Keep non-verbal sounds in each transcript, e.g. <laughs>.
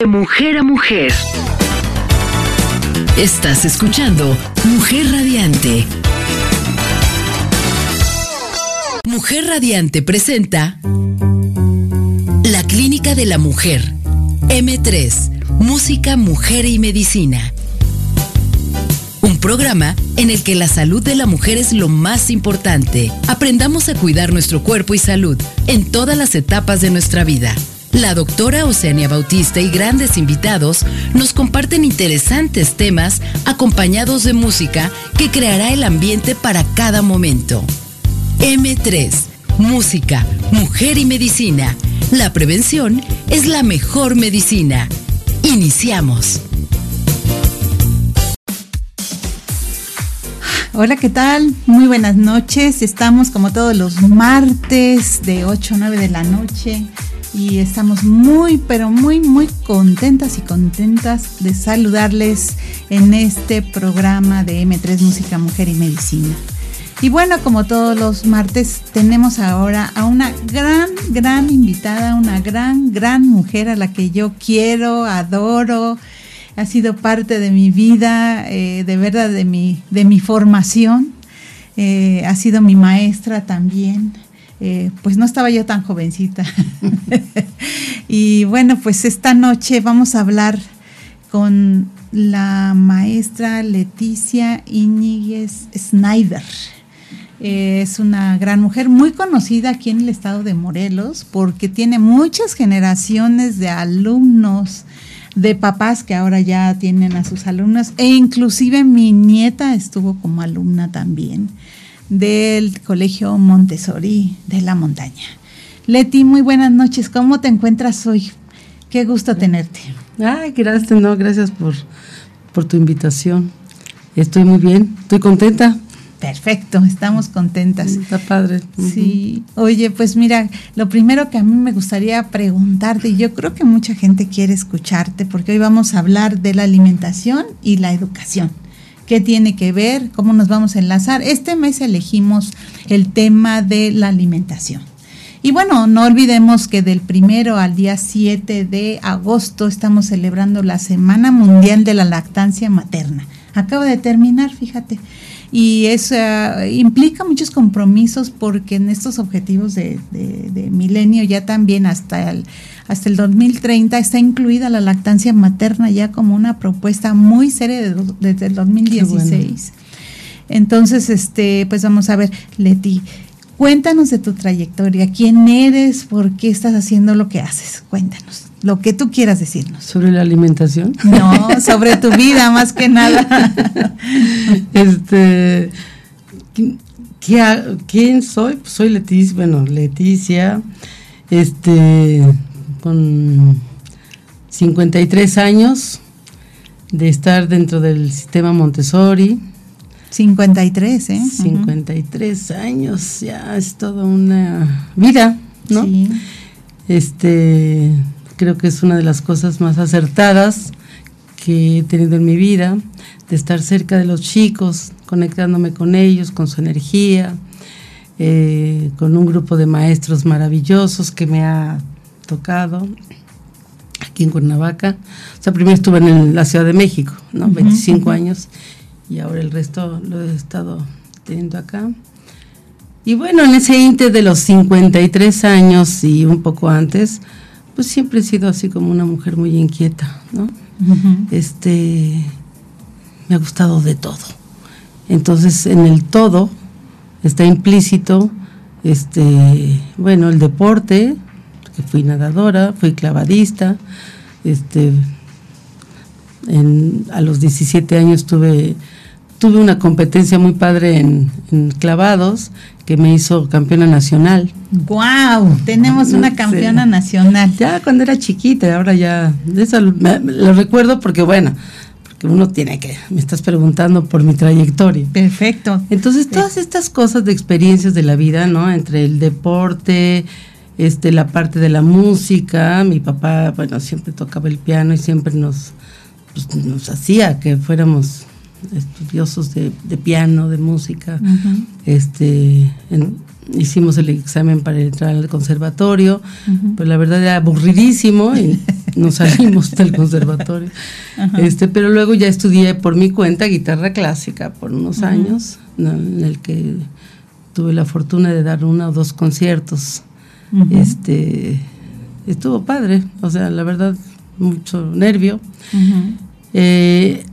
De mujer a mujer. Estás escuchando Mujer Radiante. Mujer Radiante presenta La Clínica de la Mujer. M3. Música, Mujer y Medicina. Un programa en el que la salud de la mujer es lo más importante. Aprendamos a cuidar nuestro cuerpo y salud en todas las etapas de nuestra vida. La doctora Oceania Bautista y grandes invitados nos comparten interesantes temas acompañados de música que creará el ambiente para cada momento. M3. Música, mujer y medicina. La prevención es la mejor medicina. Iniciamos. Hola, ¿qué tal? Muy buenas noches. Estamos como todos los martes de 8 a 9 de la noche y estamos muy, pero muy, muy contentas y contentas de saludarles en este programa de M3 Música, Mujer y Medicina. Y bueno, como todos los martes, tenemos ahora a una gran, gran invitada, una gran, gran mujer a la que yo quiero, adoro, ha sido parte de mi vida, eh, de verdad, de mi, de mi formación, eh, ha sido mi maestra también. Eh, pues no estaba yo tan jovencita. <laughs> y bueno, pues esta noche vamos a hablar con la maestra Leticia Iñiguez Snyder. Es una gran mujer muy conocida aquí en el estado de Morelos porque tiene muchas generaciones de alumnos, de papás que ahora ya tienen a sus alumnos e inclusive mi nieta estuvo como alumna también del Colegio Montessori de la Montaña. Leti, muy buenas noches. ¿Cómo te encuentras hoy? Qué gusto tenerte. Ay, gracias, no, gracias por, por tu invitación. Estoy muy bien, estoy contenta. Perfecto, estamos contentas. Está padre. Sí, oye, pues mira, lo primero que a mí me gustaría preguntarte, y yo creo que mucha gente quiere escucharte, porque hoy vamos a hablar de la alimentación y la educación qué tiene que ver, cómo nos vamos a enlazar. Este mes elegimos el tema de la alimentación. Y bueno, no olvidemos que del primero al día 7 de agosto estamos celebrando la Semana Mundial de la Lactancia Materna. Acaba de terminar, fíjate y eso implica muchos compromisos porque en estos objetivos de, milenio ya también hasta el, hasta el 2030 está incluida la lactancia materna ya como una propuesta muy seria desde el 2016. Entonces, este, pues vamos a ver, Leti, cuéntanos de tu trayectoria, quién eres, por qué estás haciendo lo que haces, cuéntanos lo que tú quieras decirnos. ¿Sobre la alimentación? No, sobre tu vida más que nada. <laughs> este, ¿quién soy? Pues soy Leticia, bueno, Leticia, este, con 53 años de estar dentro del sistema Montessori. 53, ¿eh? 53 años, ya es toda una vida, ¿no? Sí. Este, creo que es una de las cosas más acertadas que he tenido en mi vida, de estar cerca de los chicos, conectándome con ellos, con su energía, eh, con un grupo de maestros maravillosos que me ha tocado aquí en Cuernavaca. O sea, primero estuve en la Ciudad de México, ¿no? 25 años, y ahora el resto lo he estado teniendo acá. Y bueno, en ese ínter de los 53 años y un poco antes, pues siempre he sido así como una mujer muy inquieta, ¿no? Este, me ha gustado de todo. Entonces, en el todo está implícito, este, bueno, el deporte, que fui nadadora, fui clavadista, este, a los 17 años tuve tuve una competencia muy padre en, clavados que me hizo campeona nacional. ¡Guau! Tenemos una campeona nacional. Ya cuando era chiquita, ahora ya. Eso lo recuerdo porque, bueno, porque uno tiene que. Me estás preguntando por mi trayectoria. Perfecto. Entonces, todas estas cosas de experiencias de la vida, ¿no? Entre el deporte, este, la parte de la música. Mi papá, bueno, siempre tocaba el piano y siempre nos, pues, nos hacía que fuéramos estudiosos de, piano, de música, este, hicimos el examen para entrar al conservatorio, pero la verdad era aburridísimo y nos <laughs> salimos del conservatorio. Este, pero luego ya estudié por mi cuenta guitarra clásica por unos años, en el que tuve la fortuna de dar uno o dos conciertos. Este estuvo padre, o sea, la verdad, mucho nervio. Eh,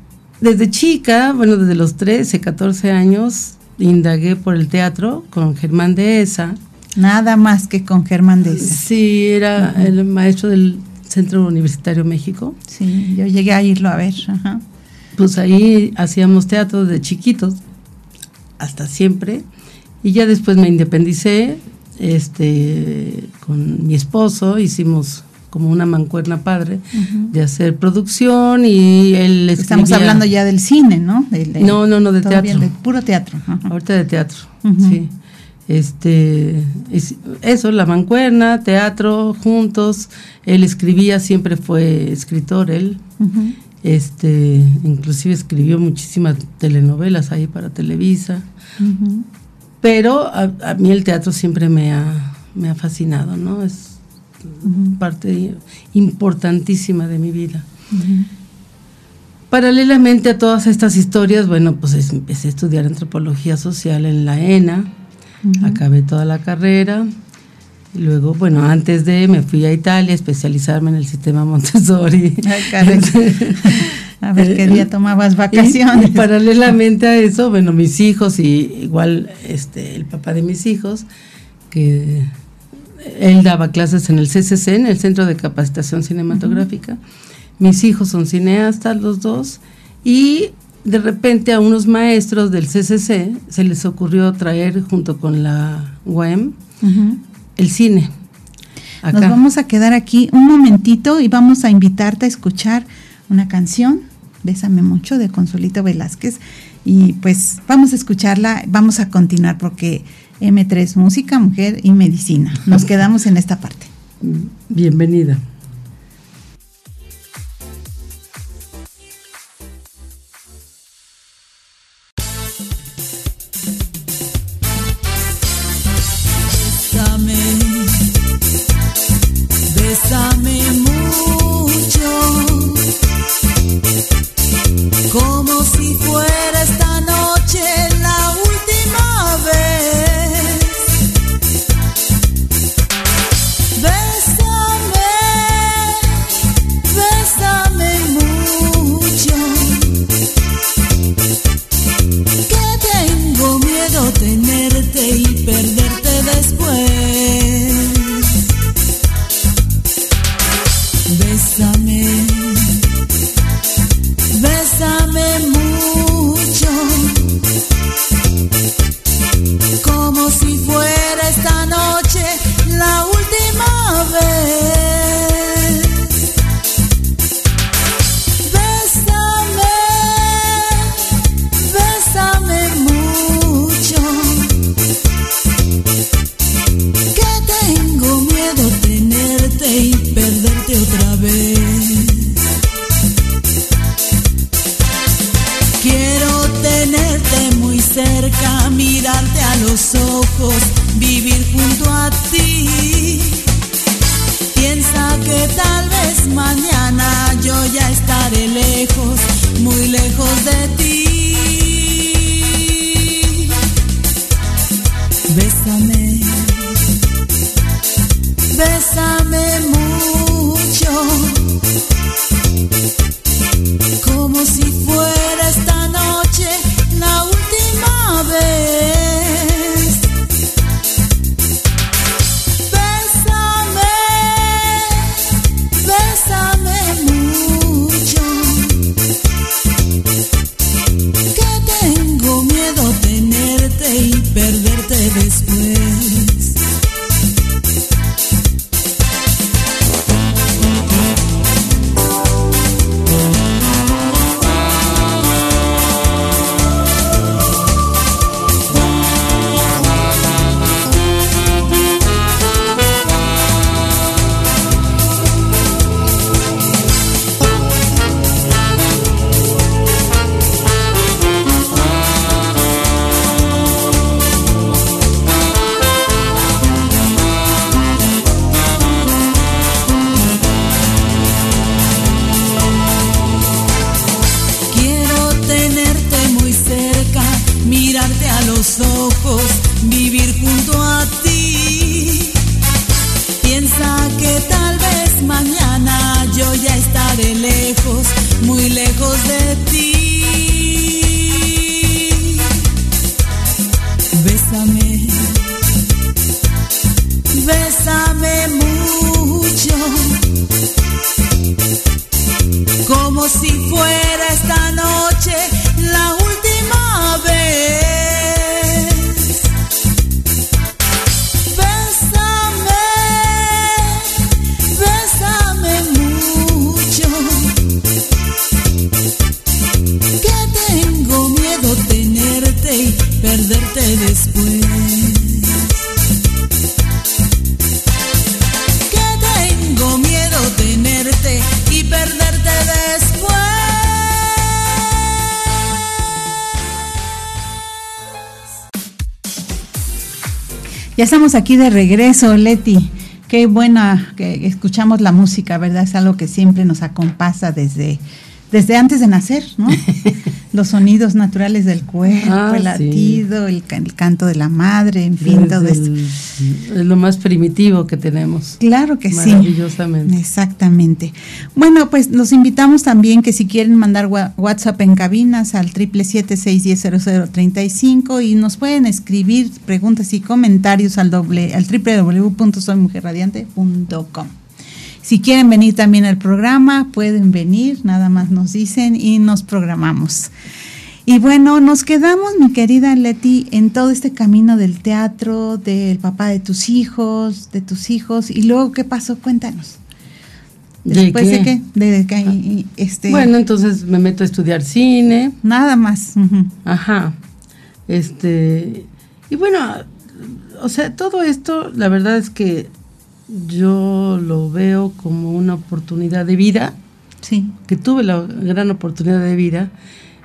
desde chica, bueno, desde los 13, 14 años, indagué por el teatro con Germán Dehesa. Nada más que con Germán Dehesa. Sí, era el maestro del Centro Universitario México. Sí, yo llegué a irlo a ver. Pues ahí hacíamos teatro de chiquitos, hasta siempre. Y ya después me independicé este, con mi esposo, hicimos como una mancuerna padre de hacer producción y él Estamos hablando ya del cine, ¿no? no, no, no, de teatro. de puro teatro. Ahorita de teatro, sí. Este, eso, la mancuerna, teatro, juntos. Él escribía, siempre fue escritor él. Este, inclusive escribió muchísimas telenovelas ahí para Televisa. Pero a, a, mí el teatro siempre me ha, me ha fascinado, ¿no? Es parte importantísima de mi vida. Paralelamente a todas estas historias, bueno, pues empecé a estudiar antropología social en la ENA, acabé toda la carrera. Y luego, bueno, antes de me fui a Italia a especializarme en el sistema Montessori. <laughs> a ver qué día tomabas vacaciones. Y, <laughs> paralelamente a eso, bueno, mis hijos y igual este el papá de mis hijos que él daba clases en el CCC, en el Centro de Capacitación Cinematográfica. Mis hijos son cineastas, los dos, y de repente a unos maestros del CCC se les ocurrió traer junto con la UEM el cine. Nos vamos a quedar aquí un momentito y vamos a invitarte a escuchar una canción, Bésame mucho, de Consuelito Velázquez. Y pues vamos a escucharla, vamos a continuar porque M3, Música, Mujer y Medicina. Nos quedamos en esta parte. Bienvenida. Estamos aquí de regreso, Leti. Qué buena que escuchamos la música, ¿verdad? Es algo que siempre nos acompasa desde, desde antes de nacer, ¿no? <laughs> Los sonidos naturales del cuerpo, Ah, el sí. latido, el, el canto de la madre, en fin, todo esto. es lo más primitivo que tenemos. Claro que sí. Maravillosamente. Exactamente. Bueno, pues los invitamos también que si quieren mandar WhatsApp en cabinas al 777-610-0035 y nos pueden escribir preguntas y comentarios al doble al www.soymujerradiante.com. Si quieren venir también al programa, pueden venir, nada más nos dicen y nos programamos. Y bueno, nos quedamos, mi querida Leti, en todo este camino del teatro, del papá de tus hijos, de tus hijos, y luego qué pasó, cuéntanos. ¿De Después de qué? qué, de que y- este, Bueno, entonces me meto a estudiar cine. nada más. Ajá. Este. Y bueno, o sea, todo esto, la verdad es que yo lo veo como una oportunidad de vida, Sí, que tuve la gran oportunidad de vida,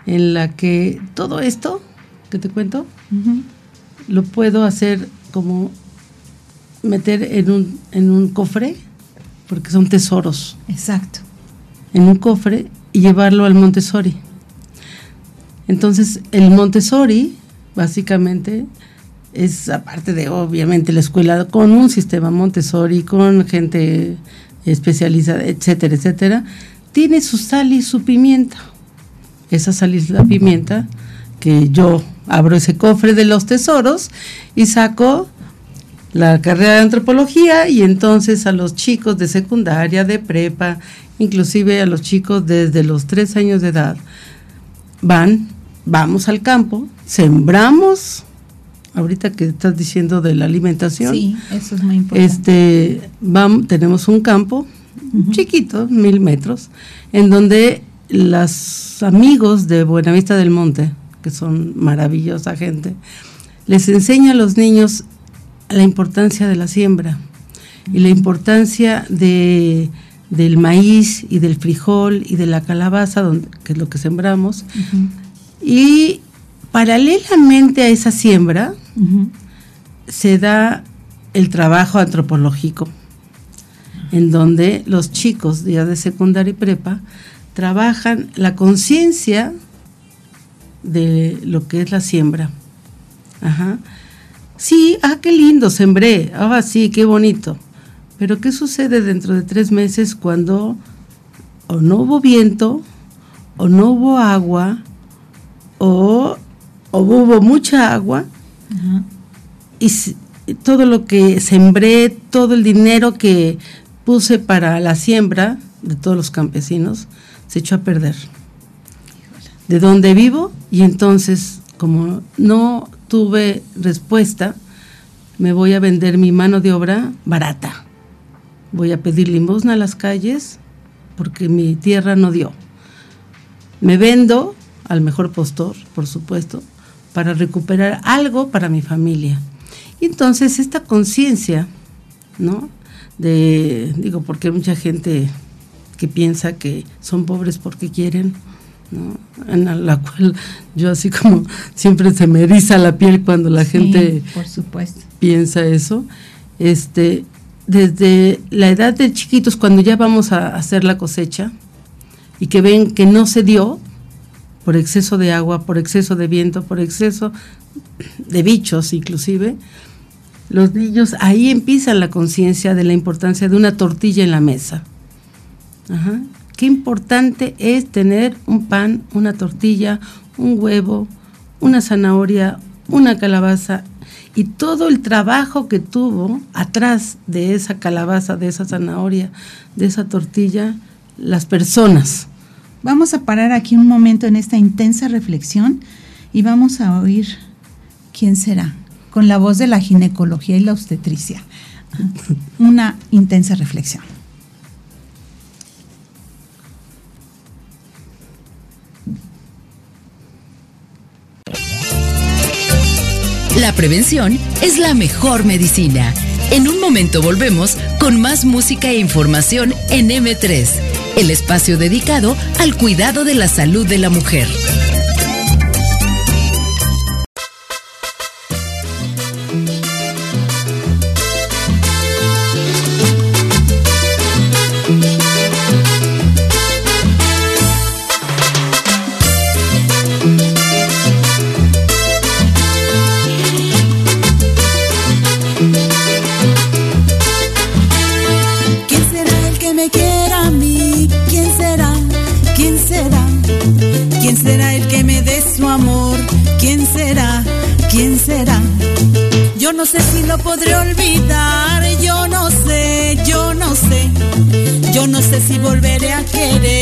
en la que todo esto que te cuento, lo puedo hacer como meter en un, en un cofre, porque son tesoros, exacto. en un cofre y llevarlo al Montessori. Entonces, el Montessori, básicamente, es aparte de obviamente la escuela con un sistema Montessori, con gente especializada, etcétera, etcétera, tiene su sal y su pimienta. Esa sal y la pimienta que yo abro ese cofre de los tesoros y saco la carrera de antropología y entonces a los chicos de secundaria, de prepa, inclusive a los chicos desde los tres años de edad, van, vamos al campo, sembramos, ahorita que estás diciendo de la alimentación, Sí, eso es muy importante. este, vamos, tenemos un campo chiquito, mil metros, en donde los amigos de Buenavista del Monte, que son maravillosa gente, les enseña a los niños la importancia de la siembra y la importancia de, del maíz y del frijol y de la calabaza, donde, que es lo que sembramos. Ujú, Y paralelamente a esa siembra, se da el trabajo antropológico, en donde los chicos ya de secundaria y prepa trabajan la conciencia de lo que es la siembra. Ajá. Sí, ah, qué lindo, sembré, ah, sí, qué bonito. Pero ¿qué sucede dentro de tres meses cuando o no hubo viento, o no hubo agua, o hubo mucha agua, Ajá. y todo lo que sembré, todo el dinero que puse para la siembra de todos los campesinos, se echó a perder. De donde vivo, y entonces, como no tuve respuesta, me voy a vender mi mano de obra barata. Voy a pedir limosna a las calles porque mi tierra no dio. Me vendo al mejor postor, por supuesto, para recuperar algo para mi familia. Y entonces esta conciencia, ¿no? De, digo, porque hay mucha gente que piensa que son pobres porque quieren, ¿no? En la- cual yo así como siempre se me eriza la piel cuando la Sí, gente por supuesto. piensa eso. Este, desde la edad de chiquitos, cuando ya vamos a hacer la cosecha y que ven que no se dio por exceso de agua, por exceso de viento, por exceso de bichos inclusive, los niños ahí empiezan la conciencia de la importancia de una tortilla en la mesa. Ajá. qué importante es tener un pan, una tortilla, un huevo, una zanahoria, una calabaza y todo el trabajo que tuvo atrás de esa calabaza, de esa zanahoria, de esa tortilla, las personas. Vamos a parar aquí un momento en esta intensa reflexión y vamos a oír quién será, con la voz de la ginecología y la obstetricia. Una intensa reflexión. La prevención es la mejor medicina. En un momento volvemos con más música e información en M3, el espacio dedicado al cuidado de la salud de la mujer. Podré olvidar, yo no sé, yo no sé. Yo no sé si volveré a querer,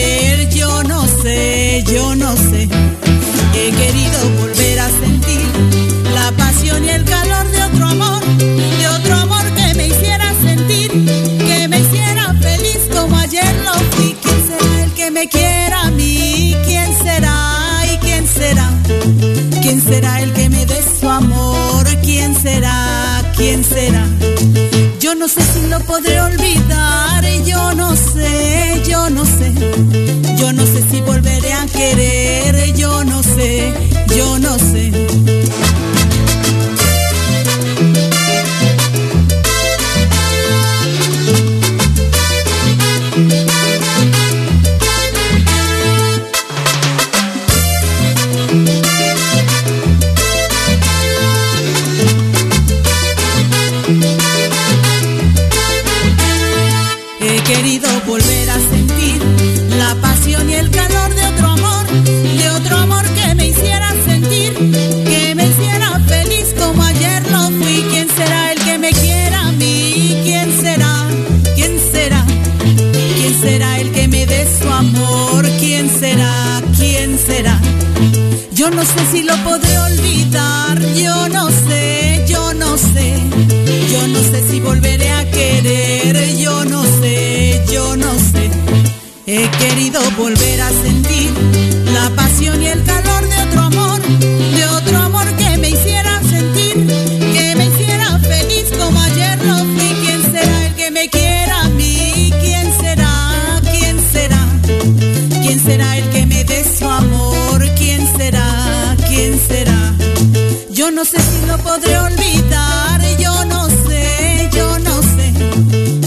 no sé si lo podré olvidar, yo no sé, yo no sé.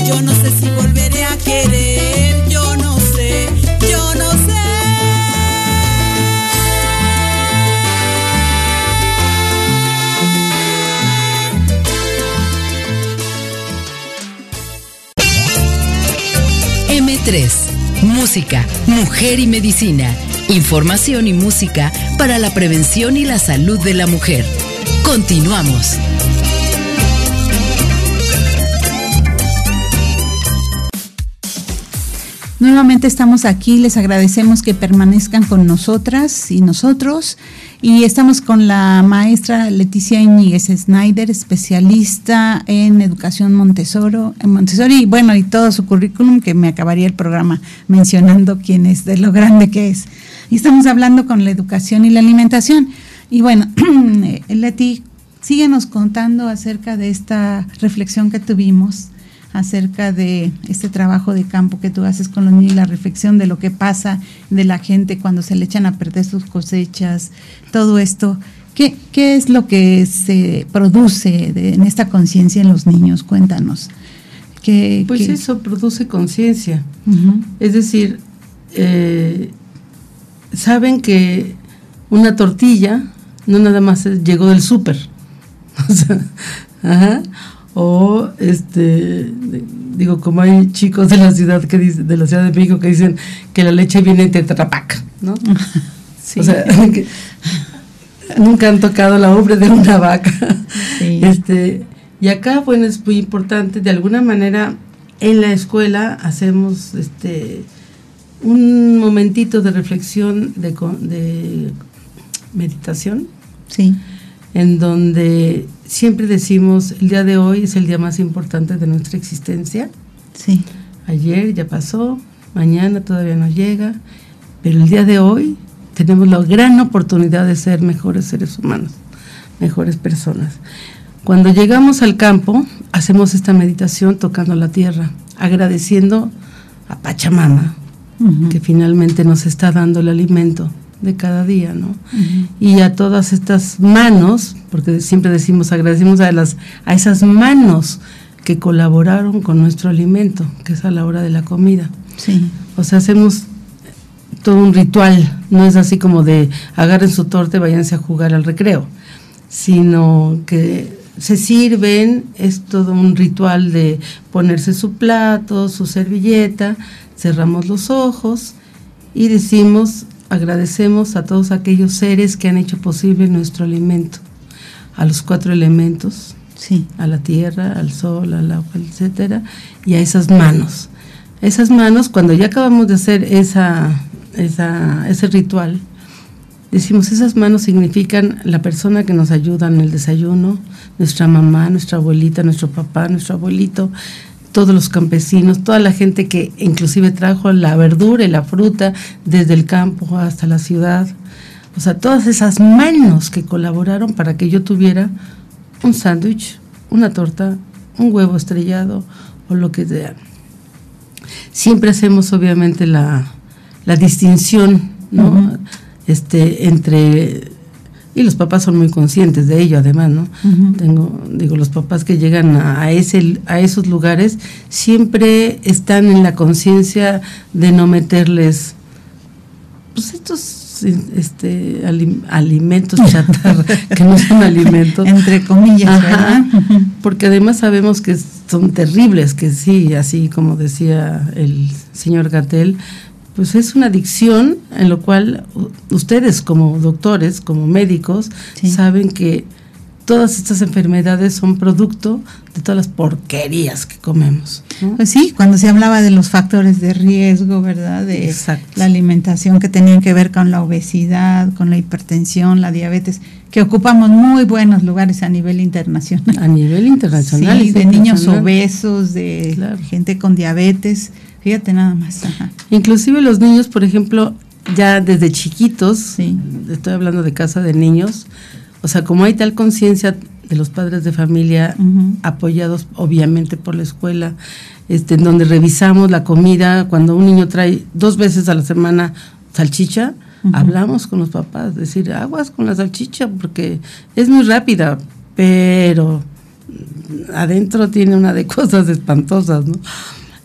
Yo no sé si volveré a querer, yo no sé, yo no sé. M3, música, mujer y medicina Información y música para la prevención y la salud de la mujer. Continuamos. Nuevamente estamos aquí, les agradecemos que permanezcan con nosotras y nosotros y estamos con la maestra Leticia Iñiguez Snyder, especialista en educación Montessori, en Montessori y bueno, y todo su currículum que me acabaría el programa mencionando quién es, de lo grande que es. Y estamos hablando con la educación y la alimentación. Y bueno, <clears throat> Leti, síguenos contando acerca de esta reflexión que tuvimos acerca de este trabajo de campo que tú haces con los niños, la reflexión de lo que pasa de la gente cuando se le echan a perder sus cosechas, todo esto. ¿Qué, qué es lo que se produce en esta conciencia en los niños? Cuéntanos. pues eso produce conciencia. Es decir, eh, saben que una tortilla no nada más llegó del súper. <laughs> o este digo como hay chicos de la ciudad que dicen de la ciudad de México que dicen que la leche viene en tetrapac no <laughs> o sea <laughs> nunca han tocado la obra de una vaca. Este y acá bueno es muy importante de alguna manera en la escuela hacemos este un momentito de reflexión de, de meditación sí en donde siempre decimos, el día de hoy es el día más importante de nuestra existencia. Sí. Ayer ya pasó, mañana todavía no llega, pero el día de hoy tenemos la gran oportunidad de ser mejores seres humanos, mejores personas. Cuando llegamos al campo, hacemos esta meditación tocando la tierra, agradeciendo a Pachamama, que finalmente nos está dando el alimento de cada día, ¿no? Y a todas estas manos, porque siempre decimos, agradecemos a, las, a esas manos que colaboraron con nuestro alimento, que es a la hora de la comida. Sí. O sea, hacemos todo un ritual, no es así como de agarren su torta y váyanse a jugar al recreo, sino que se sirven, es todo un ritual de ponerse su plato, su servilleta, cerramos los ojos y decimos agradecemos a todos aquellos seres que han hecho posible nuestro alimento, a los cuatro elementos, sí. a la tierra, al sol, al agua, etcétera, y a esas manos. Esas manos, cuando ya acabamos de hacer esa, esa, ese ritual, decimos, esas manos significan la persona que nos ayuda en el desayuno, nuestra mamá, nuestra abuelita, nuestro papá, nuestro abuelito, todos los campesinos, toda la gente que inclusive trajo la verdura y la fruta desde el campo hasta la ciudad. O sea, todas esas manos que colaboraron para que yo tuviera un sándwich, una torta, un huevo estrellado o lo que sea. Siempre hacemos obviamente la, distinción, ¿no? Este, entre y los papás son muy conscientes de ello además no tengo digo los papás que llegan a, ese a esos lugares siempre están en la conciencia de no meterles pues estos este alimentos <laughs> chatarra que no son alimentos. Entre comillas porque además sabemos que son terribles que sí así como decía el señor Gatel pues es una adicción en lo cual ustedes como doctores, como médicos, saben que todas estas enfermedades son producto de todas las porquerías que comemos. Pues sí, cuando se hablaba de los factores de riesgo, ¿verdad? De la alimentación que tenían que ver con la obesidad, con la hipertensión, la diabetes, que ocupamos muy buenos lugares a nivel internacional. A nivel internacional. Sí, de niños obesos, de gente con diabetes Fíjate nada más. Inclusive los niños, por ejemplo, ya desde chiquitos, estoy hablando de casa de niños, o sea, como hay tal conciencia de los padres de familia, apoyados obviamente por la escuela, este, en donde revisamos la comida, cuando un niño trae dos veces a la semana salchicha, hablamos con los papás, decir, aguas con la salchicha, porque es muy rápida, pero adentro tiene una de <laughs> cosas espantosas, ¿no?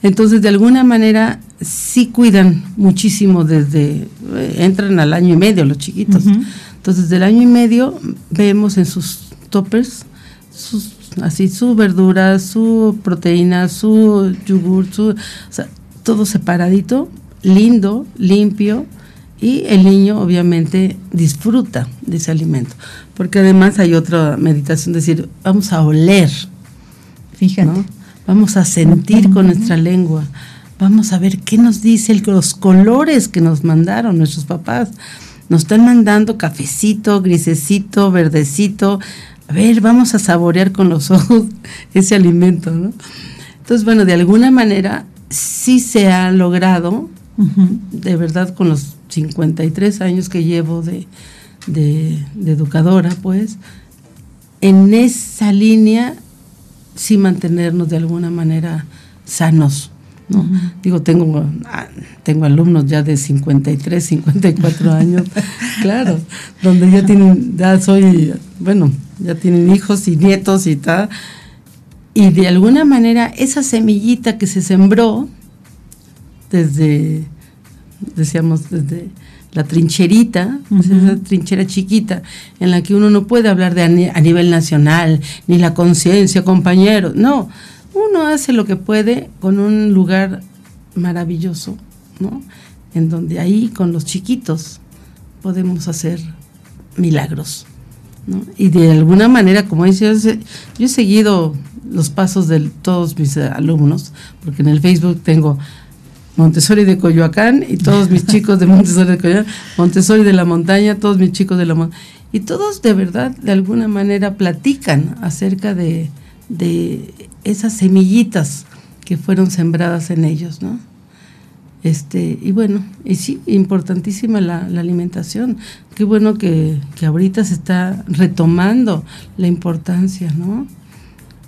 Entonces, de alguna manera, sí cuidan muchísimo desde, eh, entran al año y medio los chiquitos. Entonces, del año y medio vemos en sus toppers sus, así su verdura, su proteína, su yogur, su, o sea, todo separadito, lindo, limpio, y el niño obviamente disfruta de ese alimento. Porque además hay otra meditación, decir, vamos a oler. Fíjate vamos a sentir con nuestra lengua, vamos a ver qué nos dice los colores que nos mandaron nuestros papás. Nos están mandando cafecito, grisecito, verdecito. A ver, vamos a saborear con los <laughs> ojos ese alimento, ¿no? Entonces, bueno, de alguna manera sí se ha logrado, de verdad, con los 53 años que llevo de, de educadora, pues, en esa línea sí mantenernos de alguna manera sanos. ¿no? Digo, tengo, ah, tengo alumnos ya de 53, 54 años, <laughs> claro, donde ya tienen, ya soy, bueno, ya tienen hijos y nietos y tal. Y de alguna manera esa semillita que se sembró desde decíamos desde la trincherita, esa trinchera chiquita, en la que uno no puede hablar de a, nivel nacional, ni la conciencia, compañero, no, uno hace lo que puede con un lugar maravilloso, ¿no? En donde ahí con los chiquitos podemos hacer milagros, ¿no? Y de alguna manera, como dice, yo he seguido los pasos de todos mis alumnos, porque en el Facebook tengo Montessori de Coyoacán y todos mis <laughs> chicos de Montessori de Coyoacán, Montessori de la montaña, todos mis chicos de la montaña. Y todos de verdad, de alguna manera, platican acerca de, esas semillitas que fueron sembradas en ellos, ¿no? Este, y bueno, y sí, importantísima la, alimentación. Qué bueno que, que, ahorita se está retomando la importancia, ¿no?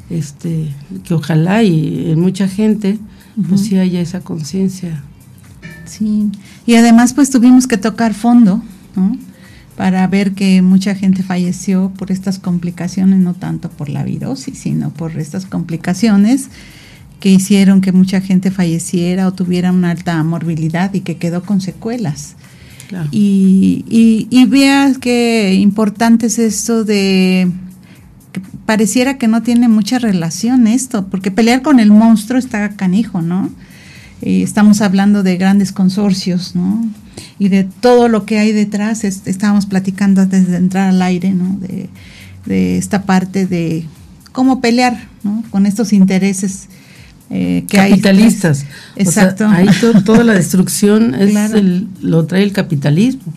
Este, que ojalá y en mucha gente pues sí haya esa conciencia. Sí, y además pues tuvimos que tocar fondo, ¿no? Para ver que mucha gente falleció por estas complicaciones, no tanto por la virosis, sino por estas complicaciones que hicieron que mucha gente falleciera o tuviera una alta morbilidad y que quedó con secuelas. Y, y, y veas qué importante es esto de pareciera que no tiene mucha relación esto, porque pelear con el monstruo está canijo, ¿no? estamos hablando de grandes consorcios, ¿no? Y de todo lo que hay detrás, estábamos platicando antes de entrar al aire, ¿no? De, esta parte de cómo pelear, ¿no? Con estos intereses eh, que capitalistas. Exacto. ahí toda la destrucción <laughs> es lo trae el capitalismo.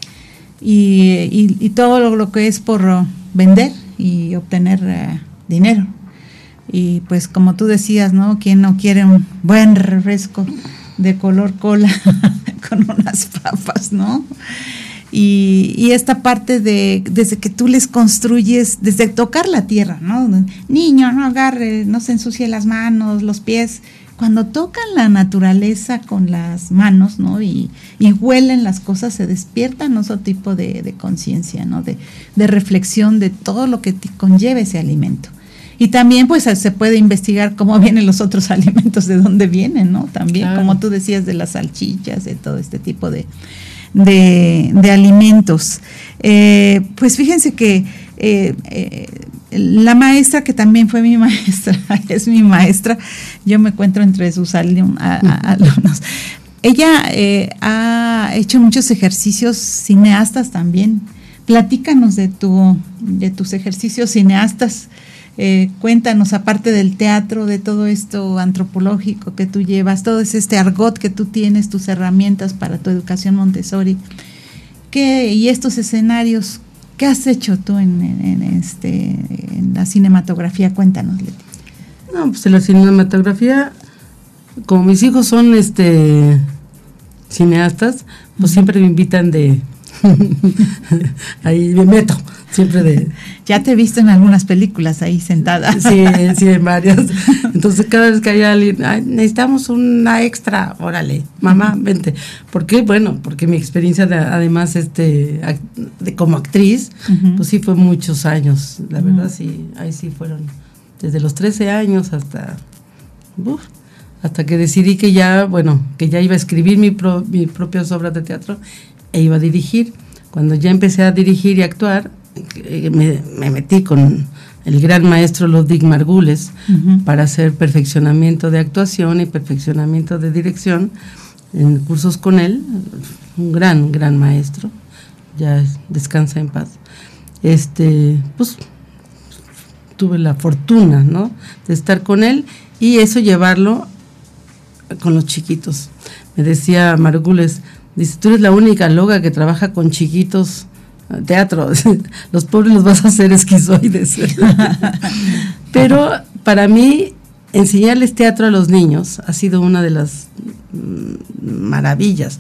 Y, y, todo lo, que es por vender, y obtener eh, dinero. Y pues como tú decías, ¿no? ¿Quién no quiere un buen refresco de color cola <laughs> con unas papas, ¿no? Y, y, esta parte de, desde que tú les construyes, desde tocar la tierra, ¿no? Niño, no agarre, no se ensucie las manos, los pies, cuando tocan la naturaleza con las manos, ¿no? Y, huelen las cosas, se despiertan otro tipo de, conciencia, ¿no? De, reflexión de todo lo que conlleva ese alimento. Y también, pues, se puede investigar cómo <laughs> vienen los otros alimentos, de dónde vienen, ¿no? También, como tú decías, de las salchichas, de todo este tipo de, de, alimentos. Eh, pues fíjense que eh, eh, la maestra, que también fue mi <laughs> maestra, es mi maestra, yo me encuentro entre sus alumnos. Ella ha hecho muchos ejercicios cineastas también. Platícanos de, tu, de tus ejercicios cineastas. Eh, cuéntanos, aparte del teatro, de todo esto antropológico que tú llevas, todo este argot que tú tienes, tus herramientas para tu educación Montessori. ¿Qué, y estos escenarios, ¿Qué has hecho tú en, este, en la cinematografía? Cuéntanos, Leti. No, pues en la cinematografía, como mis hijos son este cineastas, pues siempre me invitan de... <laughs> ahí me meto siempre de... Ya te he visto en algunas películas ahí sentada. Sí, sí, <laughs> en varias. Entonces cada vez que hay alguien, necesitamos una extra, órale, mamá, vente. ¿Por qué? Bueno, porque mi experiencia de, además este de como actriz, pues sí fue muchos años, la verdad sí, ahí sí fueron desde los 13 años hasta hasta que decidí que ya, bueno, que ya iba a escribir mi mis propias obras de teatro e iba a dirigir. Cuando ya empecé a dirigir y actuar, me, metí con el gran maestro Ludwig Margules para hacer perfeccionamiento de actuación y perfeccionamiento de dirección en cursos con él, un gran, gran maestro, ya descansa en paz. Este, pues tuve la fortuna, ¿no? De estar con él y eso llevarlo con los chiquitos. Me decía Margules, dice, tú eres la única loga que trabaja con chiquitos teatro, <laughs> los pobres los vas a hacer esquizoides. <laughs> Pero para mí, enseñarles teatro a los niños ha sido una de las mm, maravillas.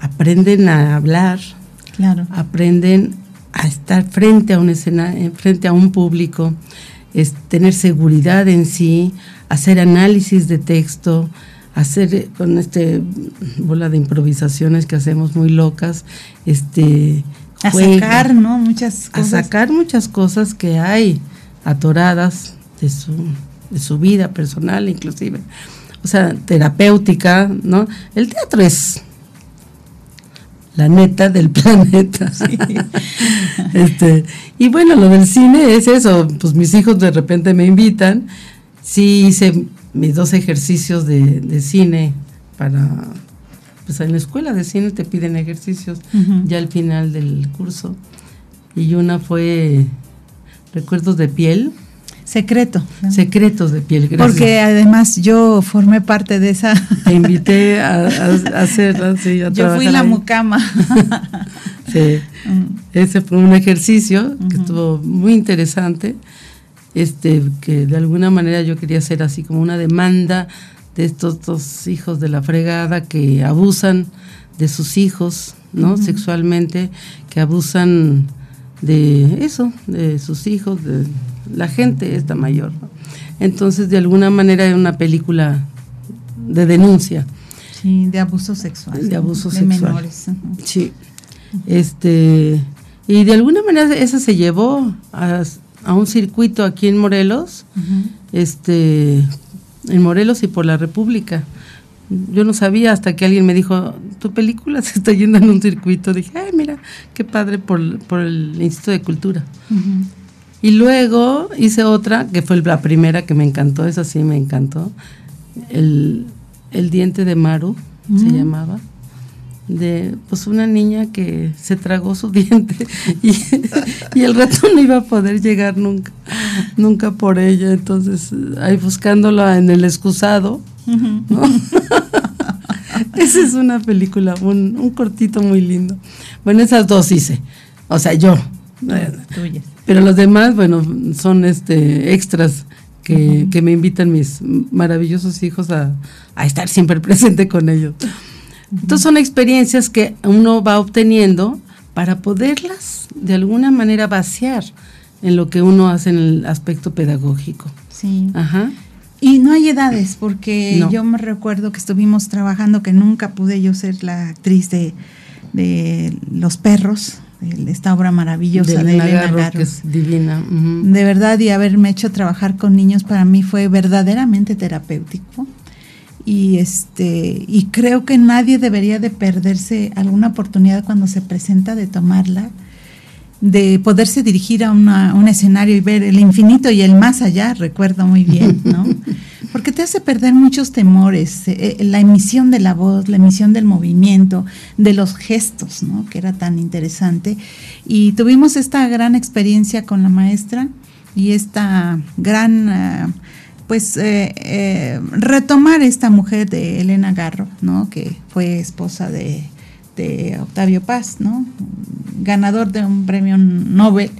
Aprenden a hablar, claro. aprenden a estar frente a un escenario, frente a un público, es tener seguridad en sí, hacer análisis de texto, hacer con este bola de improvisaciones que hacemos muy locas, este a sacar, ¿no? Muchas cosas. A sacar muchas cosas que hay atoradas de su, de su vida personal, inclusive. O sea, terapéutica, ¿no? El teatro es la neta del <laughs> planeta. <laughs> este, y bueno, lo del cine es eso, pues mis hijos de repente me invitan, sí hice mis dos ejercicios de, cine para, pues en la escuela de cine te piden ejercicios ya al final del curso, y una fue Recuerdos de piel, Secreto. Secretos de piel, gracias. Porque además yo formé parte de esa. Te invité a, hacerla, sí, a Yo fui la mucama. <laughs> sí. Mm. Ese fue un ejercicio que estuvo muy interesante, este, que de alguna manera yo quería hacer así como una demanda de estos dos hijos de la fregada que abusan de sus hijos, ¿no? Sexualmente, que abusan de eso, de sus hijos, de la gente está mayor. Entonces, de alguna manera es una película de denuncia. Sí, de abuso sexual. De abuso de menores. Sí. Este, y de alguna manera esa se llevó a, un circuito aquí en Morelos, este, en Morelos y por la República. Yo no sabía hasta que alguien me dijo, tu película se está yendo en un circuito. Dije, ay, mira, qué padre por, el Instituto de Cultura. Y luego hice otra, que fue la primera que me encantó, esa sí me encantó. El, diente de Maru se llamaba. De pues una niña que se tragó su <laughs> diente y, el ratón no iba a poder llegar nunca, nunca por ella. Entonces, ahí buscándola en el excusado. <laughs> Esa es una película, un, un cortito muy lindo. Bueno, esas dos hice. O sea, yo. Tuyas. Pero los demás, bueno, son este extras que, me invitan mis maravillosos hijos a, estar siempre <laughs> presente con ellos. Entonces son experiencias que uno va obteniendo para poderlas de alguna manera vaciar en lo que uno hace en el aspecto pedagógico. Sí. Ajá. Y no hay edades, porque yo me recuerdo que estuvimos trabajando, que nunca pude yo ser la actriz de, de Los Perros, esta obra maravillosa de, Elena Que es divina. De verdad, y haberme hecho trabajar con niños para mí fue verdaderamente terapéutico. Y este, y creo que nadie debería de perderse alguna oportunidad cuando se presenta de tomarla, de poderse dirigir a un escenario y ver el infinito y el más allá, recuerdo muy bien, ¿no? <laughs> porque te hace perder muchos temores, eh, eh, la emisión de la voz, la emisión del movimiento, de los gestos, ¿no? que era tan interesante. Y tuvimos esta gran experiencia con la maestra y esta gran, eh, pues, retomar esta mujer de Elena Garro, ¿no? que fue esposa de, Octavio Paz, ¿no? ganador de un premio Nobel.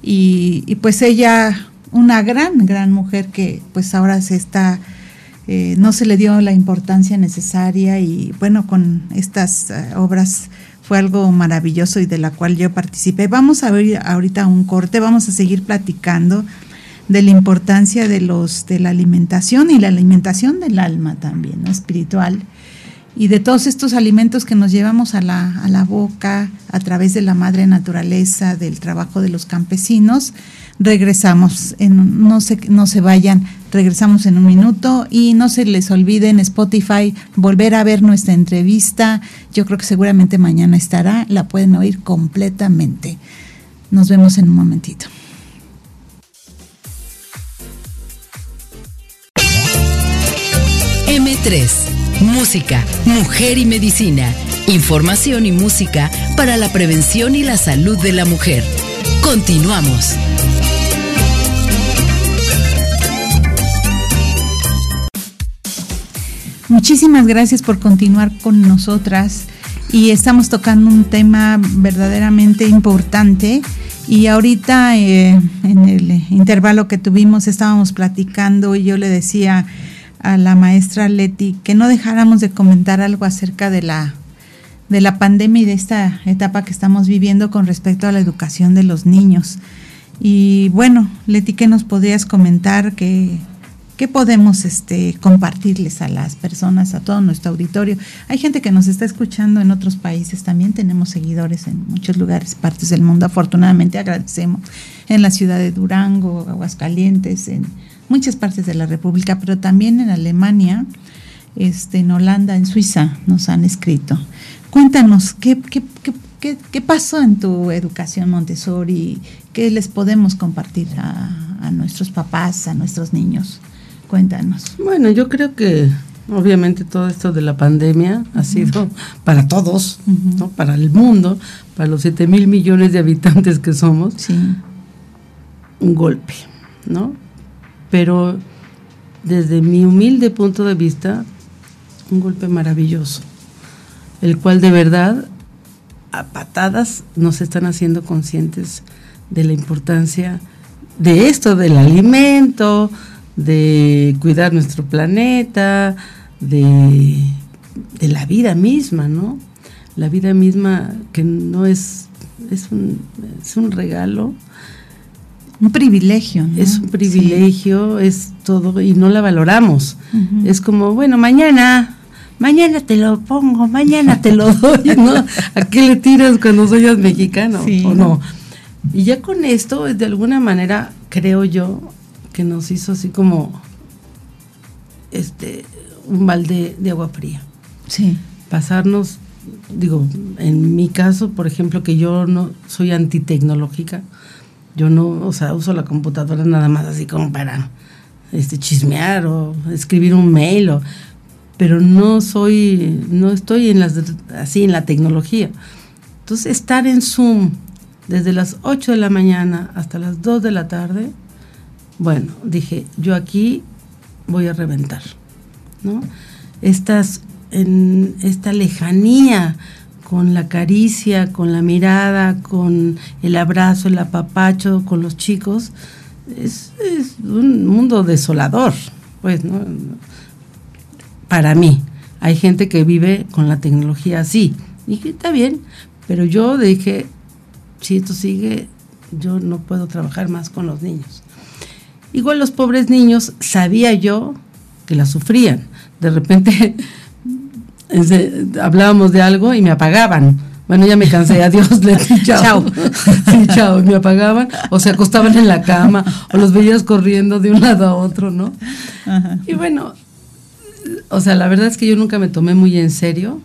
Y, y pues ella una gran, gran mujer que pues ahora se está, eh, no se le dio la importancia necesaria y bueno, con estas eh, obras fue algo maravilloso y de la cual yo participé. Vamos a ver ahorita un corte, vamos a seguir platicando de la importancia de los de la alimentación y la alimentación del alma también, espiritual y de todos estos alimentos que nos llevamos a la, a la boca a través de la madre naturaleza, del trabajo de los campesinos regresamos, en, no, se, no se vayan, regresamos en un minuto y no se les olvide en Spotify volver a ver nuestra entrevista, yo creo que seguramente mañana estará, la pueden oír completamente. Nos vemos en un momentito. M3, música, mujer y medicina, información y música para la prevención y la salud de la mujer. Continuamos. Muchísimas gracias por continuar con nosotras y estamos tocando un tema verdaderamente importante y ahorita eh, en el intervalo que tuvimos estábamos platicando y yo le decía a la maestra Leti que no dejáramos de comentar algo acerca de la de la pandemia y de esta etapa que estamos viviendo con respecto a la educación de los niños. Y bueno, Leti, ¿qué nos podrías comentar? que ¿Qué podemos este, compartirles a las personas, a todo nuestro auditorio? Hay gente que nos está escuchando en otros países, también tenemos seguidores en muchos lugares, partes del mundo. Afortunadamente agradecemos en la ciudad de Durango, Aguascalientes, en muchas partes de la República, pero también en Alemania, este, en Holanda, en Suiza nos han escrito. cuéntanos, ¿qué, qué, qué, qué, pasó en tu educación Montessori? ¿Qué les podemos compartir a, a nuestros papás, a nuestros niños? Cuéntanos. Bueno, yo creo que obviamente todo esto de la pandemia ha sido para todos, ¿no? para el mundo, para los 7 mil millones de habitantes que somos, un golpe, ¿no? Pero desde mi humilde punto de vista, un golpe maravilloso, el cual de verdad a patadas nos están haciendo conscientes de la importancia de esto, del alimento, de cuidar nuestro planeta, de, la vida misma, ¿no? La vida misma que no es, es un, es un regalo. Un privilegio. Es un privilegio, es todo, y no la valoramos. Es como, bueno, mañana, mañana te lo pongo, mañana te lo <laughs> doy, ¿no? ¿A qué le tiras cuando soy mexicano? ¿O no? Y ya con esto, de alguna manera, creo yo, que nos hizo así como este un balde de agua fría. Sí. Pasarnos, digo, en mi caso, por ejemplo, que yo no soy antitecnológica, yo no, o sea, uso la computadora nada más así como para este chismear o escribir un mail o pero no soy no estoy en las así en la tecnología. Entonces, estar en Zoom desde las 8 de la mañana hasta las 2 de la tarde bueno, dije, yo aquí voy a reventar, ¿no? Estas, en esta lejanía con la caricia, con la mirada, con el abrazo, el apapacho con los chicos, es, un mundo desolador, pues, ¿no? Para mí, hay gente que vive con la tecnología así, y que está bien, pero yo dije, si esto sigue, yo no puedo trabajar más con los niños. Igual los pobres niños, sabía yo que la sufrían. De repente <laughs> hablábamos de algo y me apagaban. Bueno, ya me cansé, adiós, le <laughs> chao. chao. <laughs> Sí, chao, me apagaban o se acostaban en la cama o los veías corriendo de un lado a otro, ¿no? Y bueno, o sea, la verdad es que yo nunca me tomé muy en serio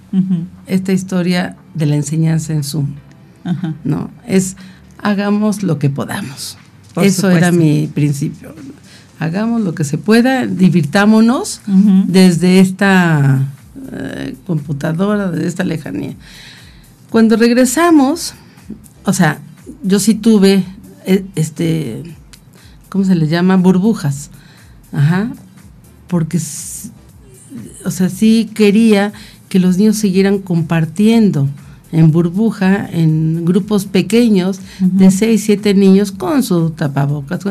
esta historia de la enseñanza en Zoom, ¿no? Es hagamos lo que podamos. Eso era mi principio. Hagamos lo que se pueda, divirtámonos desde esta eh, computadora, desde esta lejanía. Cuando regresamos, o sea, yo sí tuve, eh, este, ¿cómo se le llama? Burbujas. Ajá. Porque, o sea, sí quería que los niños siguieran compartiendo en burbuja, en grupos pequeños de seis, siete niños con su tapabocas,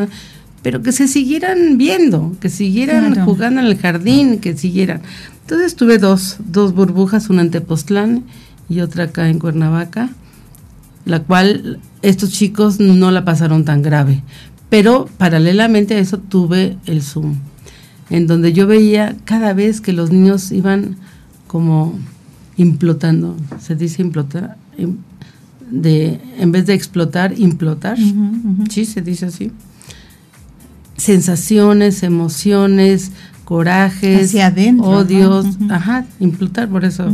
pero que se siguieran viendo, que siguieran jugando en el jardín, que siguieran. Entonces tuve dos, dos burbujas, una en Tepoztlán y otra acá en Cuernavaca, la cual estos chicos no la pasaron tan grave. Pero paralelamente a eso tuve el Zoom, en donde yo veía cada vez que los niños iban como implotando, se dice implotar, de, en vez de explotar, implotar, sí, se dice así. Sensaciones, emociones, corajes, odios, ajá, implotar por eso.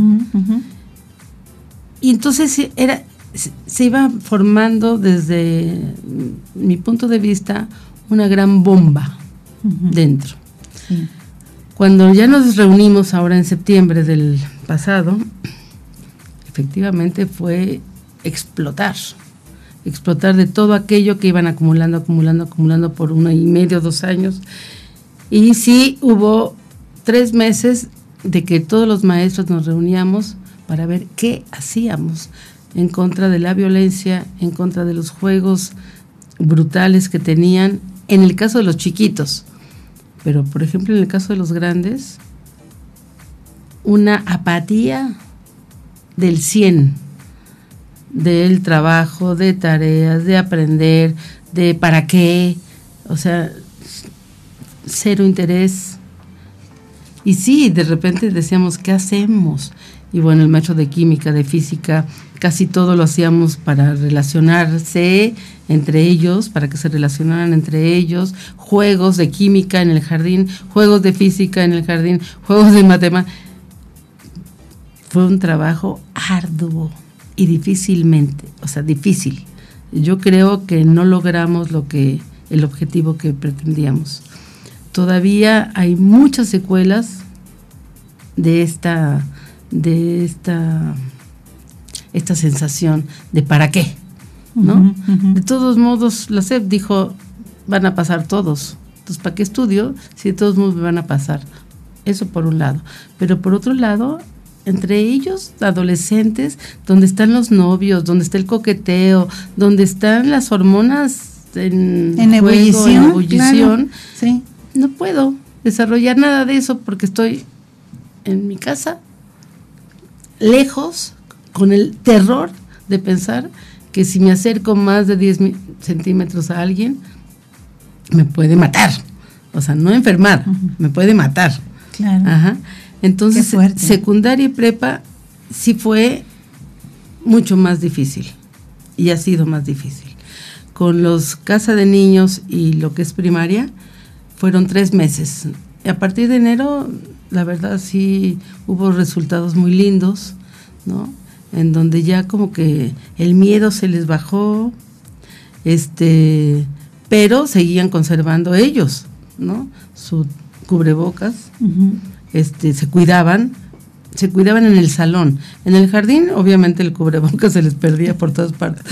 Y entonces era, se iba formando desde mi punto de vista una gran bomba dentro. Cuando ya nos reunimos ahora en septiembre del pasado, efectivamente fue explotar, explotar de todo aquello que iban acumulando, acumulando, acumulando por uno y medio, dos años. Y sí hubo tres meses de que todos los maestros nos reuníamos para ver qué hacíamos en contra de la violencia, en contra de los juegos brutales que tenían, en el caso de los chiquitos pero, por ejemplo, en el caso de los grandes, una apatía del 100 del trabajo, de tareas, de aprender, de para qué, o sea, cero interés. Y sí, de repente decíamos, ¿qué hacemos? Y bueno, el maestro de química, de física, casi todo lo hacíamos para relacionarse entre ellos, para que se relacionaran entre ellos, juegos de química en el jardín, juegos de física en el jardín, juegos de matemáticas. fue un trabajo arduo y difícilmente, o sea, difícil. Yo creo que no logramos lo que el objetivo que pretendíamos. Todavía hay muchas secuelas de esta de esta esta sensación de para qué, ¿no? De todos modos, la SEP dijo, van a pasar todos. Entonces, ¿para qué estudio si de todos modos me van a pasar? Eso por un lado. Pero por otro lado, entre ellos, adolescentes, donde están los novios, donde está el coqueteo, donde están las hormonas en, ebullición, sí. no puedo desarrollar nada de eso porque estoy en mi casa, lejos, con el terror de pensar que si me acerco más de 10 centímetros a alguien, me puede matar. O sea, no enfermar, me puede matar. Claro. Ajá. Entonces, secundaria y prepa sí fue mucho más difícil y ha sido más difícil. Con los casa de niños y lo que es primaria, fueron tres meses. A partir de enero, la verdad sí hubo resultados muy lindos, ¿no? En donde ya como que el miedo se les bajó, este, pero seguían conservando ellos, ¿no? Su cubrebocas, este, se cuidaban, se cuidaban en el salón. En el jardín, obviamente, el cubrebocas se les perdía por todas partes.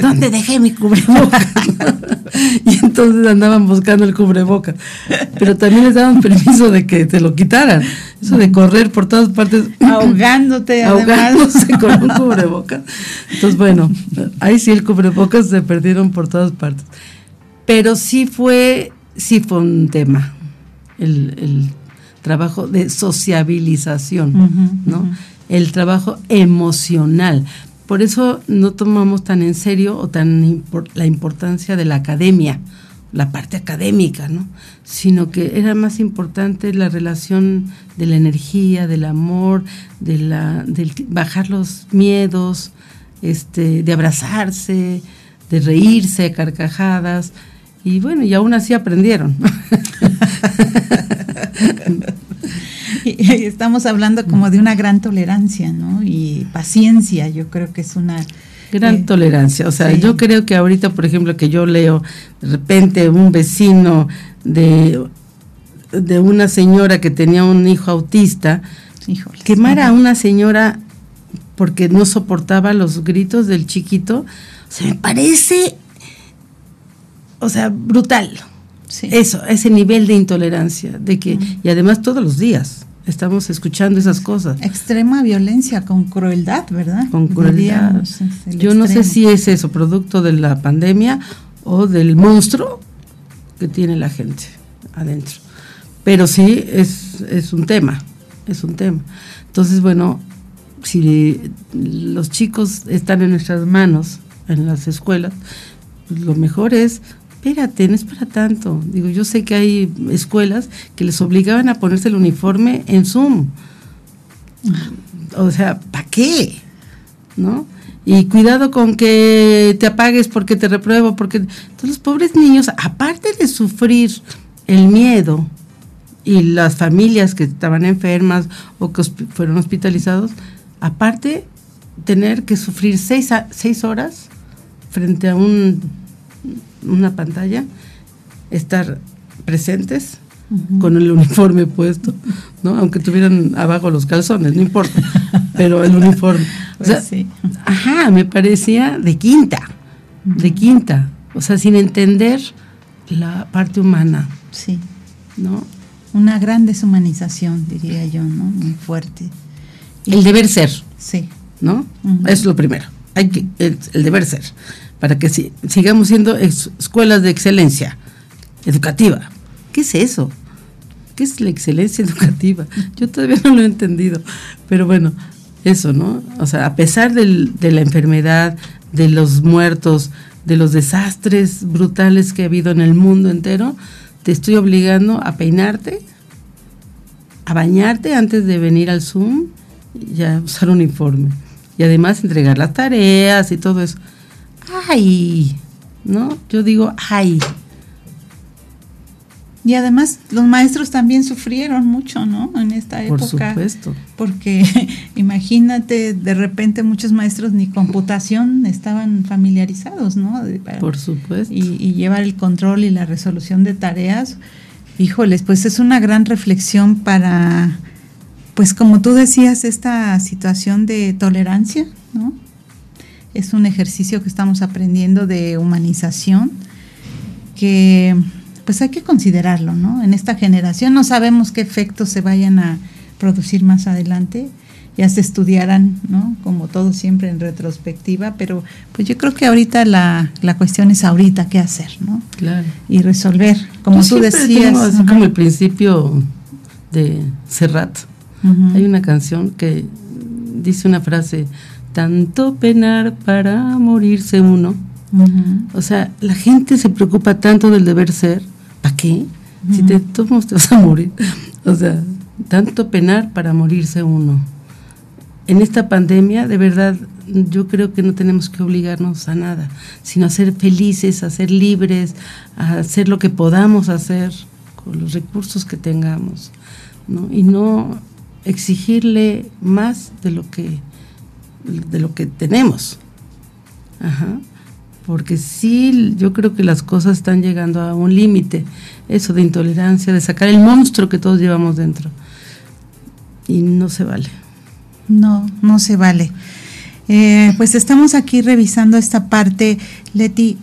¿Dónde dejé mi cubrebocas? <laughs> y entonces andaban buscando el cubrebocas. Pero también les daban permiso de que te lo quitaran. Eso de correr por todas partes. Ahogándote, ahogándose con un cubrebocas. Entonces, bueno, ahí sí el cubrebocas se perdieron por todas partes. Pero sí fue, sí fue un tema, el, trabajo de sociabilización, ¿no? El trabajo emocional. Por eso no tomamos tan en serio o tan la importancia de la academia, la parte académica, ¿no? Sino que era más importante la relación de la energía, del amor, de la, del bajar los miedos, este, de abrazarse, de reírse, carcajadas. Y bueno, y aún así aprendieron. <laughs> y estamos hablando como de una gran tolerancia, ¿no? Y paciencia, yo creo que es una... Gran eh, tolerancia, o sea, yo creo que ahorita, por ejemplo, que yo leo de repente un vecino de, de una señora que tenía un hijo autista, quemar a una señora porque no soportaba los gritos del chiquito, se me parece o sea, brutal. Eso, ese nivel de intolerancia, de que, y además todos los días estamos escuchando esas cosas. Extrema violencia con crueldad, ¿verdad? Con crueldad. Yo no sé si es eso, producto de la pandemia o del monstruo que tiene la gente adentro. Pero sí es, es un tema, es un tema. Entonces, bueno, si los chicos están en nuestras manos, en las escuelas, pues lo mejor es espérate, no es para tanto. Digo, yo sé que hay escuelas que les obligaban a ponerse el uniforme en Zoom. O sea, ¿para qué? ¿No? Y cuidado con que te apagues porque te repruebo, porque todos los pobres niños, aparte de sufrir el miedo y las familias que estaban enfermas o que fueron hospitalizados, aparte tener que sufrir seis horas frente a un una pantalla, estar presentes con el uniforme puesto, ¿no? Aunque tuvieran abajo los calzones, no importa, pero el uniforme. <laughs> O sea, pues Ajá, me parecía de quinta, de quinta, o sea, sin entender la parte humana. Sí. ¿No? Una gran deshumanización, diría yo, ¿no? Muy fuerte. el deber ser. Sí. ¿No? Es lo primero. Hay que, el deber ser para que sigamos siendo escuelas de excelencia educativa. ¿Qué es eso? ¿Qué es la excelencia <laughs> educativa? Yo todavía no lo he entendido, pero bueno, eso, ¿no? O sea, a pesar de la enfermedad, de los muertos, de los desastres brutales que ha habido en el mundo entero, te estoy obligando a peinarte, a bañarte antes de venir al Zoom y a usar uniforme. Y además entregar las tareas y todo eso ay, ¿no? Yo digo, ay. Y además los maestros también sufrieron mucho, ¿no? En esta época. Por supuesto. Porque <laughs> imagínate, de repente muchos maestros ni computación estaban familiarizados, ¿no? Por supuesto. Y, y, llevar el control y la resolución de tareas. Híjoles, pues es una gran reflexión para, pues como tú decías, esta situación de tolerancia, ¿no? Es un ejercicio que estamos aprendiendo de humanización que pues hay que considerarlo, ¿no? En esta generación no sabemos qué efectos se vayan a producir más adelante, ya se estudiarán, ¿no? Como todo siempre en retrospectiva, pero pues yo creo que ahorita la, la cuestión es ahorita qué hacer, ¿no? Claro. Y resolver, como tú decías. así como el principio de Serrat, hay una canción que dice una frase, tanto penar para morirse uno. O sea, la gente se preocupa tanto del deber ser ¿Para qué? Si te tomas te vas a morir. <laughs> O sea, tanto penar para morirse uno. En esta pandemia, de verdad, yo creo que no tenemos que obligarnos a nada, sino a ser felices, a ser libres, a hacer lo que podamos hacer con los recursos que tengamos, ¿no? Y no exigirle más de lo que de lo que tenemos. Ajá porque sí, yo creo que las cosas están llegando a un límite, eso de intolerancia, de sacar el monstruo que todos llevamos dentro. Y no se vale. No, no se vale. Eh, pues estamos aquí revisando esta parte, Leti.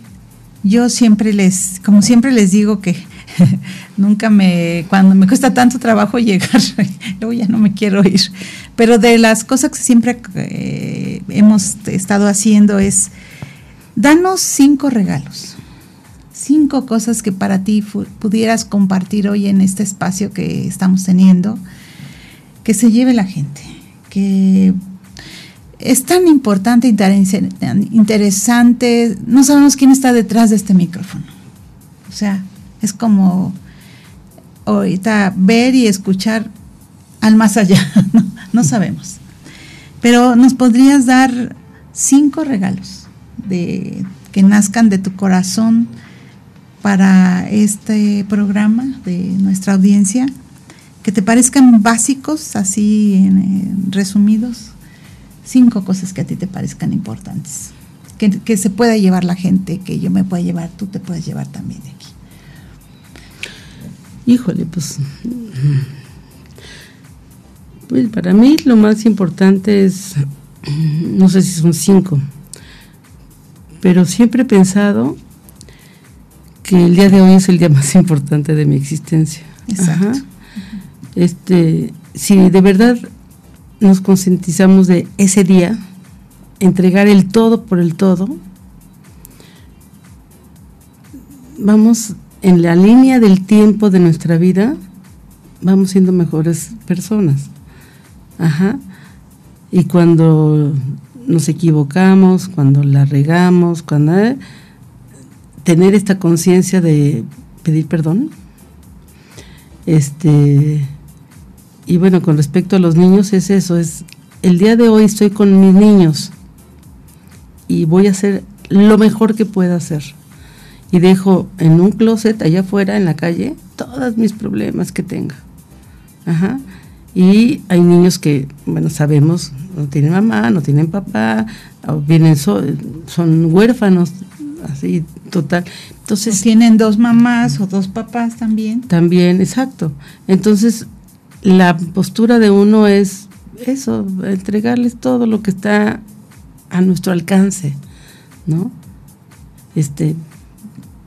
Yo siempre les, como siempre les digo que <laughs> nunca me, cuando me cuesta tanto trabajo <laughs> llegar, luego ya no me quiero ir. Pero de las cosas que siempre eh, hemos estado haciendo es Danos cinco regalos, cinco cosas que para ti pudieras compartir hoy en este espacio que estamos teniendo, que se lleve la gente, que es tan importante, interesante, no sabemos quién está detrás de este micrófono. O sea, es como ahorita ver y escuchar al más allá, <laughs> no, sabemos. Pero nos podrías dar cinco regalos de que nazcan de tu corazón para este programa de nuestra audiencia, que te parezcan básicos, así en, resumidos, cinco cosas que a ti te parezcan importantes, que, que, se pueda llevar la gente, que yo me pueda llevar, tú te puedes llevar también de aquí. Híjole, pues, pues para mí lo más importante es, no sé si son cinco, pero siempre he pensado que el día de hoy es el día más <laughs> importante de mi existencia. Exacto. Este, si de verdad nos concientizamos de ese día, entregar el todo por el todo, vamos en la línea del tiempo de nuestra vida, vamos siendo mejores personas. Ajá. Y cuando nos equivocamos, cuando la regamos, cuando eh, tener esta conciencia de pedir perdón. Este y bueno, con respecto a los niños es eso, es el día de hoy estoy con mis niños y voy a hacer lo mejor que pueda hacer. Y dejo en un closet allá afuera en la calle todos mis problemas que tenga. Ajá. Y hay niños que, bueno, sabemos, no tienen mamá, no tienen papá, vienen son huérfanos, así total. Entonces tienen dos mamás o dos papás también. También, exacto. Entonces la postura de uno es eso, entregarles todo lo que está a nuestro alcance, ¿no? Este,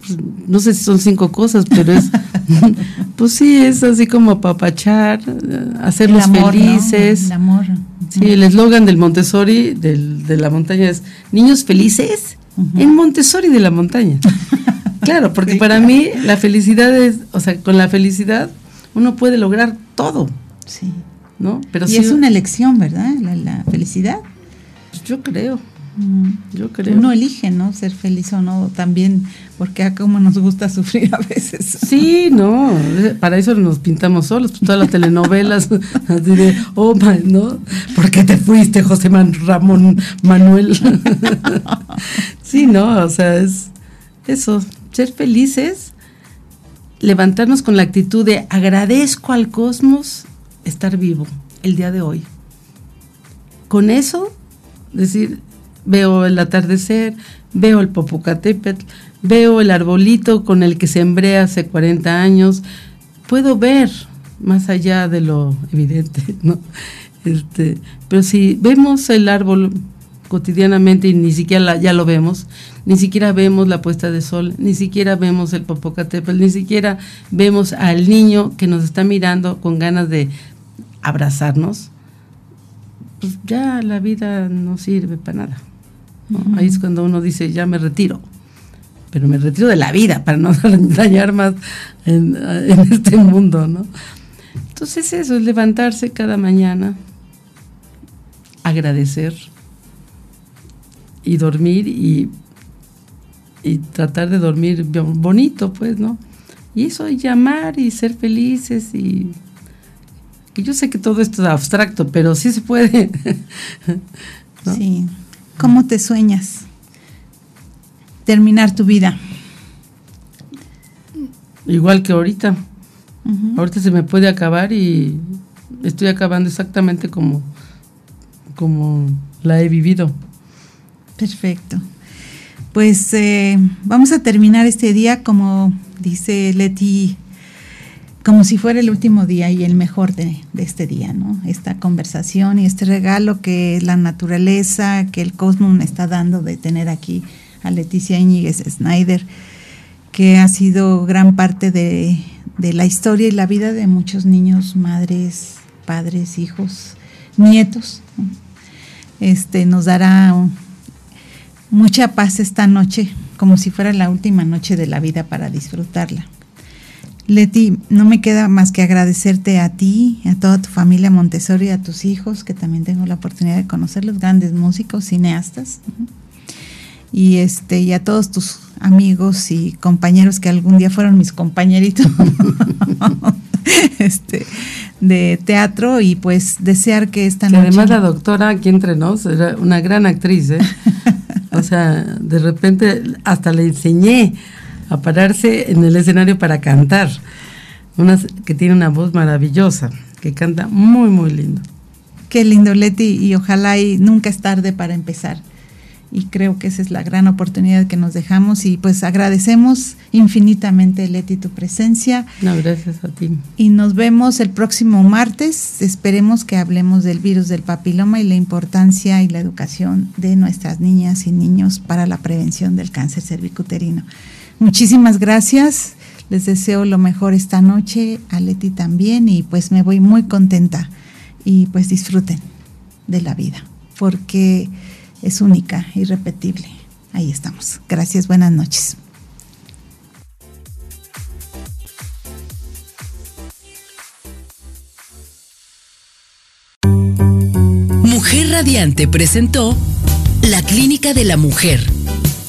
pues, no sé si son cinco cosas, pero es, <laughs> pues sí, es así como apapachar, hacerlos felices. El amor. Sí, el eslogan del Montessori, del, de la montaña es, niños felices en Montessori de la montaña. <laughs> claro, porque para mí la felicidad es, o sea, con la felicidad uno puede lograr todo. Sí. ¿No? Pero y es una elección, ¿verdad? La, la felicidad. Pues yo creo. Yo creo. Uno elige, ¿no? Ser feliz o no, también, porque a como nos gusta <laughs> sufrir a veces. Sí, no, para eso nos pintamos solos, pues, todas las telenovelas, <laughs> así de, oh, ¿no? ¿Por qué te fuiste, José Ramón Manuel? <laughs> sí, no, o sea, es eso, ser felices levantarnos con la actitud de agradezco al cosmos estar vivo el día de hoy. Con eso, decir, veo el atardecer, veo el Popocatépetl, veo el arbolito con el que sembré hace 40 años, puedo ver más allá de lo evidente, <laughs> ¿no? Este, pero si vemos el árbol cotidianamente y ni siquiera ya lo vemos, ni siquiera vemos la puesta de sol, ni siquiera vemos el Popocatépetl, ni siquiera vemos al niño que nos está mirando con ganas de abrazarnos, pues ya la vida no sirve para nada. Ahí es cuando uno dice, ya me retiro, pero me retiro de la vida para no <laughs> dañar más en, este mundo, ¿no? Entonces eso es levantarse cada mañana, agradecer y dormir y, y tratar de dormir bonito, pues, ¿no? Y eso, y llamar y ser felices y que yo sé que todo esto es abstracto, pero sí se puede. <laughs> Sí. ¿Cómo te sueñas? Terminar tu vida. Igual que ahorita. Ahorita se me puede acabar y estoy acabando exactamente como, como la he vivido. Perfecto. Pues eh, vamos a terminar este día como dice Leti, como si fuera el último día y el mejor de, este día, ¿no? Esta conversación y este regalo que la naturaleza, que el cosmos me está dando de tener aquí a Leticia Íñiguez Snyder, que ha sido gran parte de, de la historia y la vida de muchos niños, madres, padres, hijos, nietos. Este nos dará mucha paz esta noche, como si fuera la última noche de la vida para disfrutarla. Leti, no me queda más que agradecerte a ti, a toda tu familia Montessori, a tus hijos, que también tengo la oportunidad de conocer, los grandes músicos, cineastas, y este, y a todos tus amigos y compañeros que algún día fueron mis compañeritos <laughs> este, de teatro, y pues desear que esta noche. Además, la doctora aquí entre nos era una gran actriz, ¿eh? <laughs> O sea, de repente hasta le enseñé a pararse en el escenario para cantar. Una, que tiene una voz maravillosa, que canta muy, muy lindo. Qué lindo, Leti, y ojalá y nunca es tarde para empezar y creo que esa es la gran oportunidad que nos dejamos y pues agradecemos infinitamente Leti tu presencia. No, gracias a ti. Y nos vemos el próximo martes. Esperemos que hablemos del virus del papiloma y la importancia y la educación de nuestras niñas y niños para la prevención del cáncer cervicuterino. Muchísimas gracias. Les deseo lo mejor esta noche, a Leti también y pues me voy muy contenta y pues disfruten de la vida porque es única, irrepetible. Ahí estamos. Gracias, buenas noches. Mujer Radiante presentó La Clínica de la Mujer.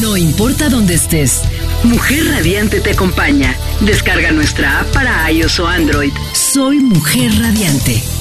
No importa dónde estés, Mujer Radiante te acompaña. Descarga nuestra app para iOS o Android. Soy Mujer Radiante.